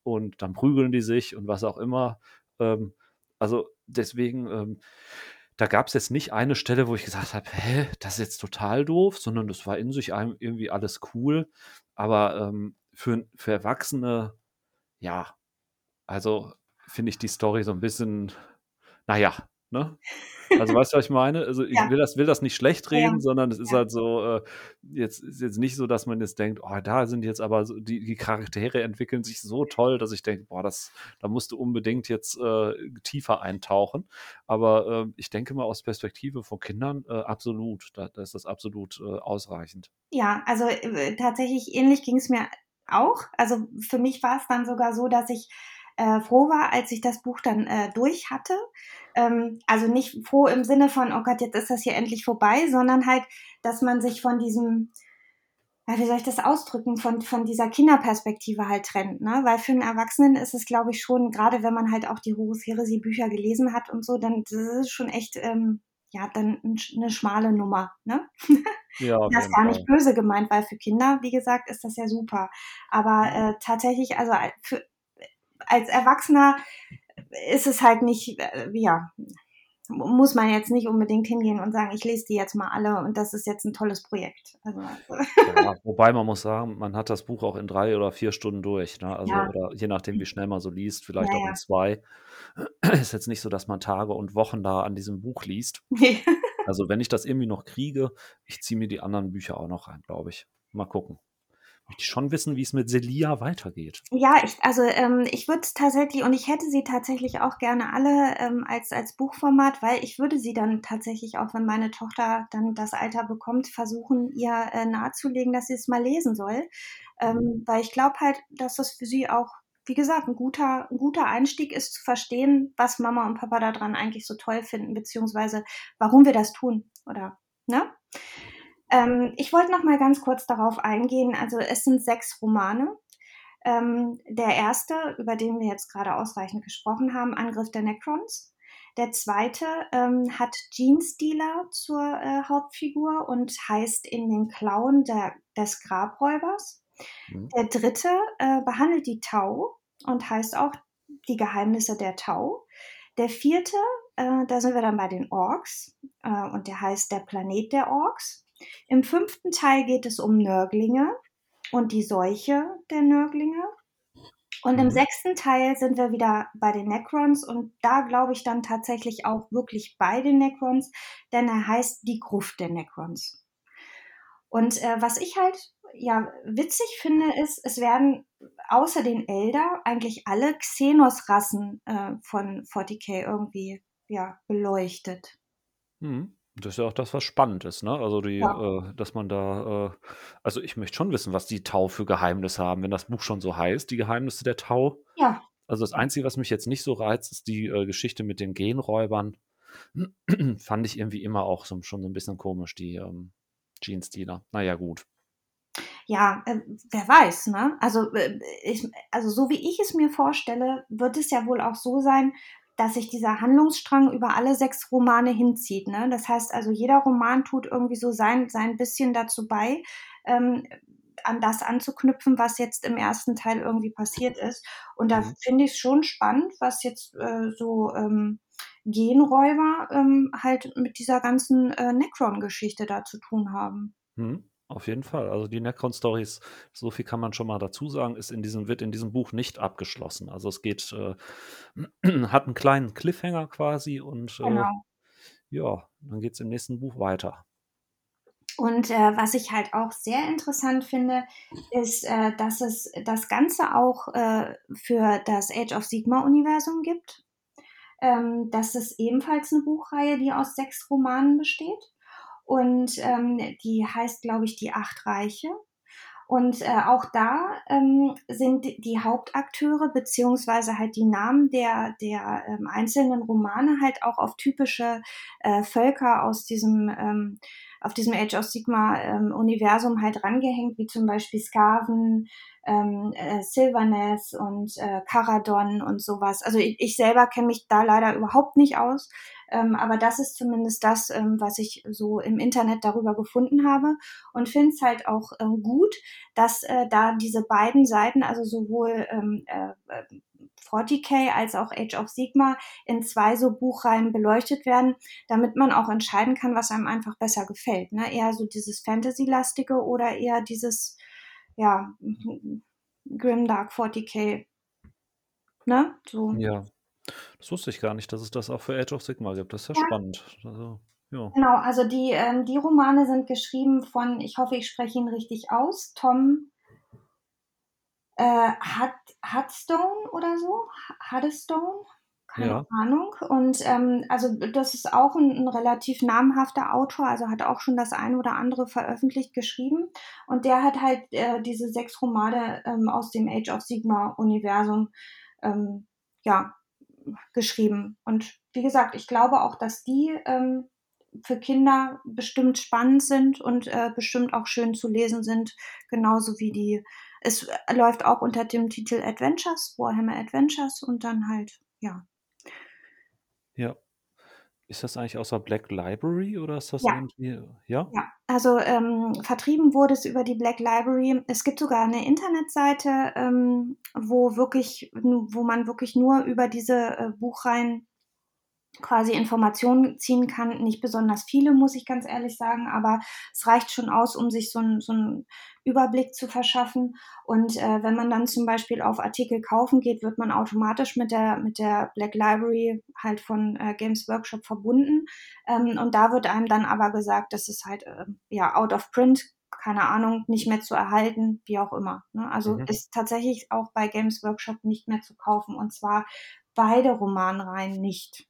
und dann prügeln die sich und was auch immer. Ähm, also deswegen, ähm, da gab es jetzt nicht eine Stelle, wo ich gesagt habe, hä, das ist jetzt total doof, sondern das war in sich irgendwie alles cool. Aber ähm, für, für Erwachsene, ja, also finde ich die Story so ein bisschen, naja, ne? Also weißt du, was ich meine? Also ich ja. will, das, will das nicht schlecht reden, ja. sondern es ist ja. halt so, äh, jetzt ist jetzt nicht so, dass man jetzt denkt, oh, da sind jetzt aber so, die, die Charaktere entwickeln sich so toll, dass ich denke, boah, das, da musst du unbedingt jetzt äh, tiefer eintauchen. Aber äh, ich denke mal aus Perspektive von Kindern äh, absolut, da, da, ist das absolut äh, ausreichend.
Ja, also äh, tatsächlich ähnlich ging es mir auch. Also für mich war es dann sogar so, dass ich äh, froh war, als ich das Buch dann äh, durch hatte. Ähm, also nicht froh im Sinne von, oh Gott, jetzt ist das hier endlich vorbei, sondern halt, dass man sich von diesem, ja, wie soll ich das ausdrücken, von, von dieser Kinderperspektive halt trennt. Ne? Weil für einen Erwachsenen ist es, glaube ich, schon, gerade wenn man halt auch die Horus Heresy Bücher gelesen hat und so, dann das ist schon echt, ähm, ja, dann eine schmale Nummer. Ne? Ja, das ist gar nicht böse gemeint, weil für Kinder, wie gesagt, ist das ja super. Aber äh, tatsächlich, also für, als Erwachsener ist es halt nicht, äh, ja, muss man jetzt nicht unbedingt hingehen und sagen, ich lese die jetzt mal alle und das ist jetzt ein tolles Projekt. Also,
ja, wobei man muss sagen, man hat das Buch auch in drei oder vier Stunden durch. Ne? Also, ja. oder je nachdem, wie schnell man so liest, vielleicht ja, auch in zwei. Ist jetzt nicht so, dass man Tage und Wochen da an diesem Buch liest. Also wenn ich das irgendwie noch kriege, ich ziehe mir die anderen Bücher auch noch rein, glaube ich. Mal gucken. Möchte ich schon wissen, wie es mit Celia weitergeht.
Ja, ich, also ähm, ich würde es tatsächlich, und ich hätte sie tatsächlich auch gerne alle ähm, als, als Buchformat, weil ich würde sie dann tatsächlich auch, wenn meine Tochter dann das Alter bekommt, versuchen, ihr äh, nahezulegen, dass sie es mal lesen soll. Ähm, mhm. weil ich glaube halt, dass das für sie auch wie gesagt, ein guter, ein guter Einstieg ist zu verstehen, was Mama und Papa daran eigentlich so toll finden, beziehungsweise warum wir das tun, oder, ne? Ähm, ich wollte noch mal ganz kurz darauf eingehen. Also es sind sechs Romane. Ähm, der erste, über den wir jetzt gerade ausreichend gesprochen haben, Angriff der Necrons. Der zweite ähm, hat Gene Stealer zur äh, Hauptfigur und heißt in den Klauen der, des Grabräubers. Mhm. Der dritte äh, behandelt die Tau und heißt auch die Geheimnisse der Tau. Der vierte, äh, da sind wir dann bei den Orks äh, und der heißt der Planet der Orks. Im fünften Teil geht es um Nörglinge und die Seuche der Nörglinge. Und im mhm. sechsten Teil sind wir wieder bei den Necrons und da glaube ich dann tatsächlich auch wirklich bei den Necrons, denn er heißt die Gruft der Necrons. Und äh, was ich halt ja witzig finde, ist, es werden außer den Elder eigentlich alle Xenos-Rassen äh, von 40k irgendwie ja, beleuchtet.
Mhm. Das ist ja auch das, was spannend ist, ne? Also die, Ja. äh, dass man da, äh, also ich möchte schon wissen, was die Tau für Geheimnisse haben, wenn das Buch schon so heißt, die Geheimnisse der Tau.
Ja.
Also das Einzige, was mich jetzt nicht so reizt, ist die äh, Geschichte mit den Genräubern. Fand ich irgendwie immer auch so, schon so ein bisschen komisch, die ähm, Genestealer. Naja, gut.
Ja, äh, wer weiß, ne? Also, äh, ich, also so wie ich es mir vorstelle, wird es ja wohl auch so sein, dass sich dieser Handlungsstrang über alle sechs Romane hinzieht. Ne? Das heißt also, jeder Roman tut irgendwie so sein, sein bisschen dazu bei, ähm, an das anzuknüpfen, was jetzt im ersten Teil irgendwie passiert ist. Und da mhm. finde ich es schon spannend, was jetzt äh, so ähm, Genräuber ähm, halt mit dieser ganzen äh, Necron-Geschichte da zu tun haben.
Mhm. Auf jeden Fall. Also die Necron-Stories, so viel kann man schon mal dazu sagen, ist in diesem, wird in diesem Buch nicht abgeschlossen. Also es geht, äh, hat einen kleinen Cliffhanger quasi und äh, genau. ja, dann geht es im nächsten Buch weiter.
Und äh, was ich halt auch sehr interessant finde, ist, äh, dass es das Ganze auch äh, für das Age of Sigma-Universum gibt. Ähm, das ist ebenfalls eine Buchreihe, die aus sechs Romanen besteht. Und ähm, die heißt, glaube ich, Die Acht Reiche. Und äh, auch da ähm, sind die Hauptakteure beziehungsweise halt die Namen der, der ähm, einzelnen Romane halt auch auf typische äh, Völker aus diesem ähm, auf diesem Age of Sigma ähm, Universum halt rangehängt, wie zum Beispiel Skaven, ähm, äh, Silverness und äh, Caradon und sowas. Also ich, ich selber kenne mich da leider überhaupt nicht aus, ähm, aber das ist zumindest das, ähm, was ich so im Internet darüber gefunden habe und finde es halt auch ähm, gut, dass äh, da diese beiden Seiten, also sowohl ähm, äh, 40k als auch Age of Sigma in zwei so Buchreihen beleuchtet werden, damit man auch entscheiden kann, was einem einfach besser gefällt. Ne? Eher so dieses Fantasy-lastige oder eher dieses, ja, Grimdark 40k. Ne?
So. Ja, das wusste ich gar nicht, dass es das auch für Age of Sigma gibt. Das ist ja, ja. spannend. Also,
ja. Genau, also die, ähm, die Romane sind geschrieben von, ich hoffe, ich spreche ihn richtig aus, Tom äh, Hudstone oder so, Huddestone, keine ja. Ahnung. Und ähm, also das ist auch ein, ein, relativ namhafter Autor, also hat auch schon das eine oder andere veröffentlicht geschrieben. Und der hat halt äh, diese sechs Romane ähm, aus dem Age of Sigma Universum ähm, ja geschrieben. Und wie gesagt, ich glaube auch, dass die ähm, für Kinder bestimmt spannend sind und äh, bestimmt auch schön zu lesen sind, genauso wie die es läuft auch unter dem Titel Adventures, Warhammer Adventures und dann halt, ja.
Ja. Ist das eigentlich außer Black Library oder ist das ja. irgendwie,
ja? Ja, also ähm, vertrieben wurde es über die Black Library. Es gibt sogar eine Internetseite, ähm, wo wirklich, wo man wirklich nur über diese äh, Buchreihen quasi Informationen ziehen kann. Nicht besonders viele, muss ich ganz ehrlich sagen, aber es reicht schon aus, um sich so, ein, so einen Überblick zu verschaffen. Und äh, wenn man dann zum Beispiel auf Artikel kaufen geht, wird man automatisch mit der, mit der Black Library halt von äh, Games Workshop verbunden. Ähm, und da wird einem dann aber gesagt, dass es halt äh, ja out of print keine Ahnung, nicht mehr zu erhalten, wie auch immer. Ne? Also mhm. ist tatsächlich auch bei Games Workshop nicht mehr zu kaufen und zwar beide Romanreihen nicht.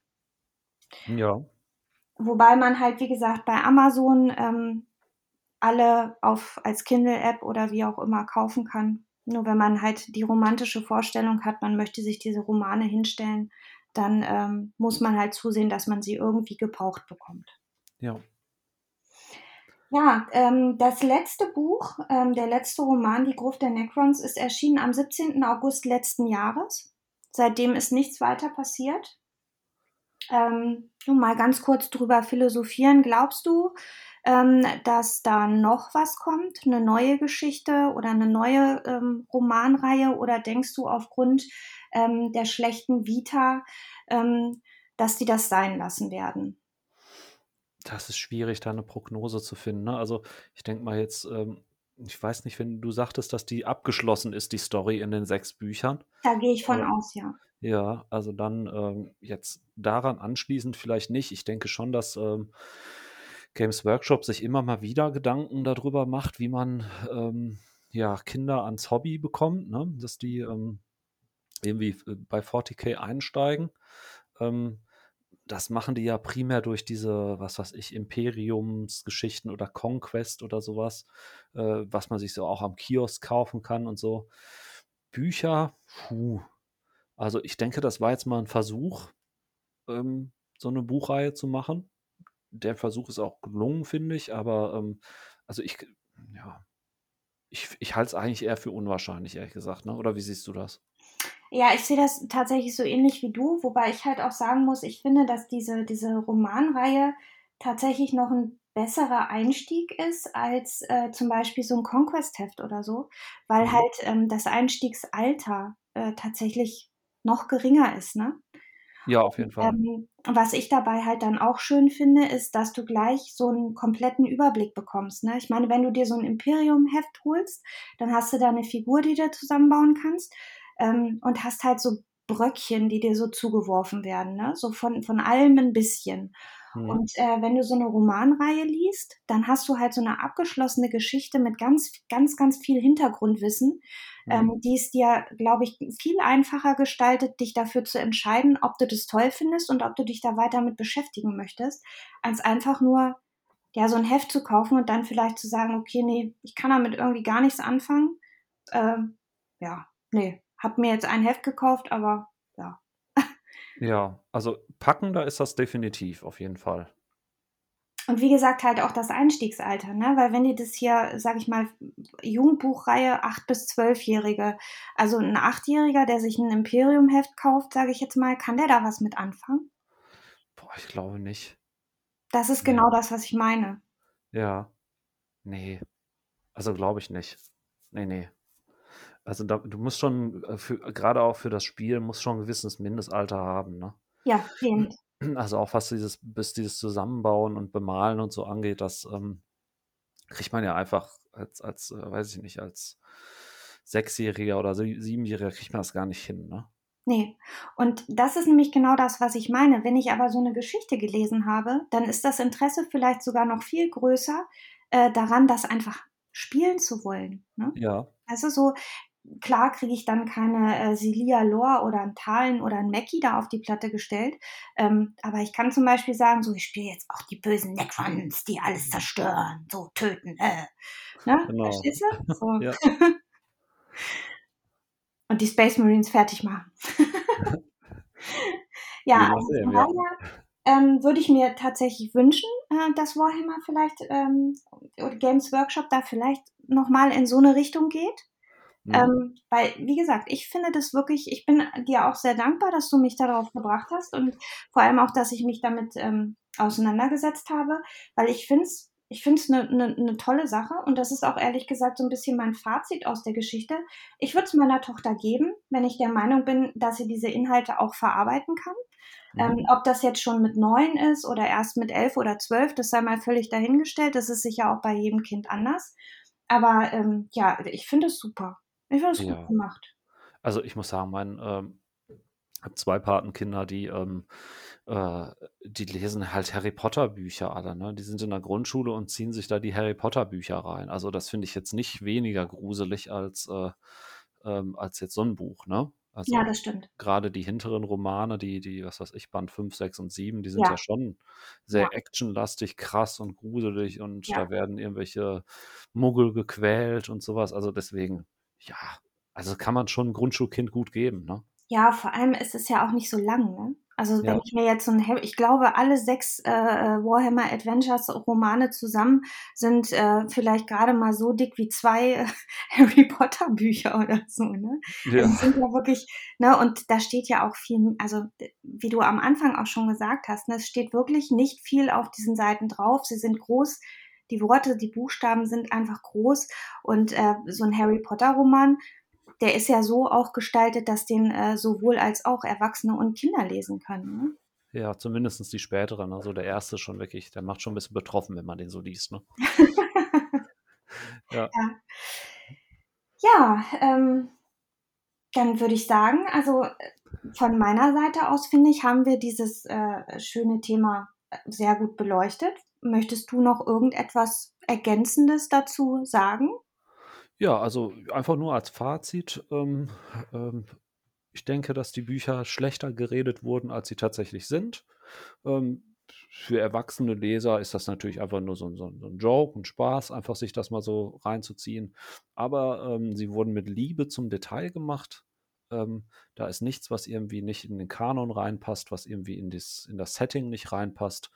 Ja.
Wobei man halt, wie gesagt, bei Amazon ähm, alle auf, als Kindle-App oder wie auch immer kaufen kann. Nur wenn man halt die romantische Vorstellung hat, man möchte sich diese Romane hinstellen, dann ähm, muss man halt zusehen, dass man sie irgendwie gebraucht bekommt.
Ja.
Ja, ähm, das letzte Buch, ähm, der letzte Roman, Die Gruft der Necrons, ist erschienen am 17. August letzten Jahres. Seitdem ist nichts weiter passiert ähm, mal ganz kurz drüber philosophieren. Glaubst du, ähm, dass da noch was kommt, eine neue Geschichte oder eine neue ähm, Romanreihe? Oder denkst du aufgrund ähm, der schlechten Vita, ähm, dass die das sein lassen werden?
Das ist schwierig, da eine Prognose zu finden. Ne? Also ich denke mal jetzt, ähm, ich weiß nicht, wenn du sagtest, dass die abgeschlossen ist, die Story in den sechs Büchern.
Da gehe ich von äh, aus, ja.
Ja, also dann ähm, jetzt daran anschließend vielleicht nicht. Ich denke schon, dass ähm, Games Workshop sich immer mal wieder Gedanken darüber macht, wie man ähm, ja, Kinder ans Hobby bekommt, ne? dass die ähm, irgendwie äh, bei 40k einsteigen. Ähm, das machen die ja primär durch diese, was weiß ich, Imperiumsgeschichten oder Conquest oder sowas, äh, was man sich so auch am Kiosk kaufen kann und so. Bücher, puh, also ich denke, das war jetzt mal ein Versuch, ähm, so eine Buchreihe zu machen. Der Versuch ist auch gelungen, finde ich, aber ähm, also ich, ja, ich, ich halte es eigentlich eher für unwahrscheinlich, ehrlich gesagt, ne? Oder wie siehst du das?
Ja, ich sehe das tatsächlich so ähnlich wie du, wobei ich halt auch sagen muss, ich finde, dass diese, diese Romanreihe tatsächlich noch ein besserer Einstieg ist als äh, zum Beispiel so ein Conquest-Heft oder so, weil mhm. halt ähm, das Einstiegsalter äh, tatsächlich noch geringer ist, ne?
Ja, auf jeden Fall.
Ähm, was ich dabei halt dann auch schön finde, ist, dass du gleich so einen kompletten Überblick bekommst. Ne? Ich meine, wenn du dir so ein Imperium-Heft holst, dann hast du da eine Figur, die du zusammenbauen kannst ähm, und hast halt so Bröckchen, die dir so zugeworfen werden, ne? so von, von allem ein bisschen. Mhm. Und äh, wenn du so eine Romanreihe liest, dann hast du halt so eine abgeschlossene Geschichte mit ganz, ganz, ganz viel Hintergrundwissen, mhm. ähm, die es dir, glaube ich, viel einfacher gestaltet, dich dafür zu entscheiden, ob du das toll findest und ob du dich da weiter mit beschäftigen möchtest, als einfach nur ja so ein Heft zu kaufen und dann vielleicht zu sagen, okay, nee, ich kann damit irgendwie gar nichts anfangen. Ähm, ja, nee, hab mir jetzt ein Heft gekauft, aber ja,
ja, also packender ist das definitiv, auf jeden Fall.
Und wie gesagt, halt auch das Einstiegsalter, ne? Weil wenn ihr das hier, sag ich mal, Jugendbuchreihe 8- bis 12-Jährige, also ein Achtjähriger, der sich ein Imperium-Heft kauft, sage ich jetzt mal, kann der da was mit anfangen?
Boah, ich glaube nicht.
Das ist genau nee. das, was ich meine.
Ja. Nee. Also glaube ich nicht. Nee, nee. Also da, du musst schon, äh, für, gerade auch für das Spiel, musst schon ein gewisses Mindestalter haben, ne?
Ja, eben.
Also auch was dieses, bis dieses Zusammenbauen und Bemalen und so angeht, das ähm, kriegt man ja einfach als, als, äh, weiß ich nicht, als Sechsjähriger oder Siebenjähriger kriegt man das gar nicht hin, ne?
Nee. Und das ist nämlich genau das, was ich meine. Wenn ich aber so eine Geschichte gelesen habe, dann ist das Interesse vielleicht sogar noch viel größer äh, daran, das einfach spielen zu wollen. Ne?
Ja.
Also so, klar kriege ich dann keine äh, Celia Lore oder ein Talen oder ein Mackie da auf die Platte gestellt. Ähm, aber ich kann zum Beispiel sagen, so, ich spiele jetzt auch die bösen Necrons, die alles zerstören, so töten. Äh. Ne? Genau. Verstehst du? So. Ja. Und die Space Marines fertig machen. ja, also sehen, ja. Ähm, würde ich mir tatsächlich wünschen, äh, dass Warhammer vielleicht ähm, oder Games Workshop da vielleicht nochmal in so eine Richtung geht. Mhm. Ähm, weil, wie gesagt, ich finde das wirklich, ich bin dir auch sehr dankbar, dass du mich darauf gebracht hast und vor allem auch, dass ich mich damit ähm, auseinandergesetzt habe, weil ich finde es ich finde es eine ne, ne tolle Sache und das ist auch ehrlich gesagt so ein bisschen mein Fazit aus der Geschichte. Ich würde es meiner Tochter geben, wenn ich der Meinung bin, dass sie diese Inhalte auch verarbeiten kann. Mhm. Ähm, ob das jetzt schon mit neun ist oder erst mit elf oder zwölf, das sei mal völlig dahingestellt. Das ist sicher auch bei jedem Kind anders. Aber ähm, ja, ich finde es super. Ich finde es ja. gut gemacht.
Also ich muss sagen, mein ähm, habe zwei Patenkinder, die ähm, äh, die lesen halt Harry Potter Bücher alle. Ne? Die sind in der Grundschule und ziehen sich da die Harry Potter Bücher rein. Also das finde ich jetzt nicht weniger gruselig als äh, ähm, als jetzt so ein Buch. Ne? Also
ja, das stimmt.
Gerade die hinteren Romane, die, die, was weiß ich, Band 5, 6 und 7, die sind ja, ja schon sehr ja. actionlastig, krass und gruselig und ja. da werden irgendwelche Muggel gequält und sowas. Also deswegen, ja, also kann man schon ein Grundschulkind gut geben, ne?
Ja, vor allem ist es ja auch nicht so lang, ne? Also wenn ja. ich mir jetzt so ein, ich glaube, alle sechs äh, äh, Warhammer Adventures Romane zusammen sind äh, vielleicht gerade mal so dick wie zwei äh, Harry Potter Bücher oder so, ne? Ja. Das sind ja wirklich, ne? Und da steht ja auch viel, also wie du am Anfang auch schon gesagt hast, ne, es steht wirklich nicht viel auf diesen Seiten drauf. Sie sind groß, die Worte, die Buchstaben sind einfach groß und äh, so ein Harry Potter Roman der ist ja so auch gestaltet, dass den äh, sowohl als auch Erwachsene und Kinder lesen können. Ne?
Ja, zumindest die späteren. Also der erste schon wirklich, der macht schon ein bisschen betroffen, wenn man den so liest. Ne?
ja. Ja, ja ähm, dann würde ich sagen, also von meiner Seite aus finde ich, haben wir dieses äh, schöne Thema sehr gut beleuchtet. Möchtest du noch irgendetwas Ergänzendes dazu sagen?
Ja, also einfach nur als Fazit. Ähm, ähm, ich denke, dass die Bücher schlechter geredet wurden, als sie tatsächlich sind. Ähm, für erwachsene Leser ist das natürlich einfach nur so, so, so ein Joke, ein Spaß, einfach sich das mal so reinzuziehen. Aber ähm, sie wurden mit Liebe zum Detail gemacht. Ähm, da ist nichts, was irgendwie nicht in den Kanon reinpasst, was irgendwie in, dies, in das Setting nicht reinpasst.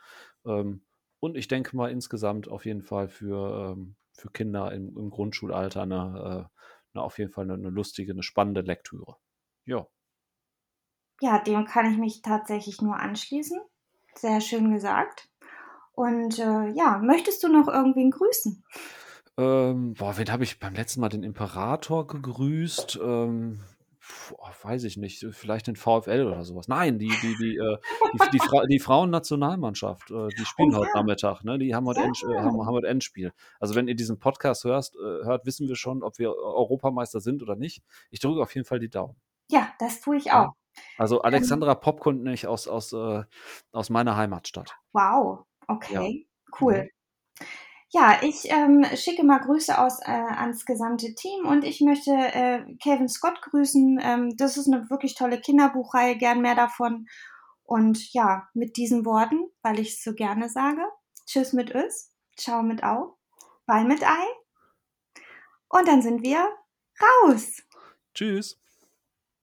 Ähm, und ich denke mal insgesamt auf jeden Fall für ähm, für Kinder im, im Grundschulalter eine, äh, eine, auf jeden Fall eine, eine lustige, eine spannende Lektüre. Ja.
Ja, dem kann ich mich tatsächlich nur anschließen. Sehr schön gesagt. Und äh, ja, möchtest du noch irgendwen grüßen?
Ähm, boah, wen habe ich beim letzten Mal den Imperator gegrüßt? Ähm, weiß ich nicht, vielleicht den VfL oder sowas. Nein, die, die, die, äh, die, die, Fra die Frauennationalmannschaft, äh, die spielen oh, heute ja. Nachmittag, ne? Die haben heute, ja. End, äh, haben, haben heute Endspiel. Also wenn ihr diesen Podcast hörst, äh, hört, wissen wir schon, ob wir Europameister sind oder nicht. Ich drücke auf jeden Fall die Daumen.
Ja, das tue ich auch.
Also Alexandra ähm, Popkund aus, aus, äh, aus meiner Heimatstadt.
Wow, okay, cool. Ja, ich ähm, schicke mal Grüße aus äh, ans gesamte Team und ich möchte äh, Kevin Scott grüßen. Ähm, das ist eine wirklich tolle Kinderbuchreihe, gern mehr davon. Und ja, mit diesen Worten, weil ich es so gerne sage, tschüss mit Ös, ciao mit Au, bye mit Ei. Und dann sind wir raus.
Tschüss.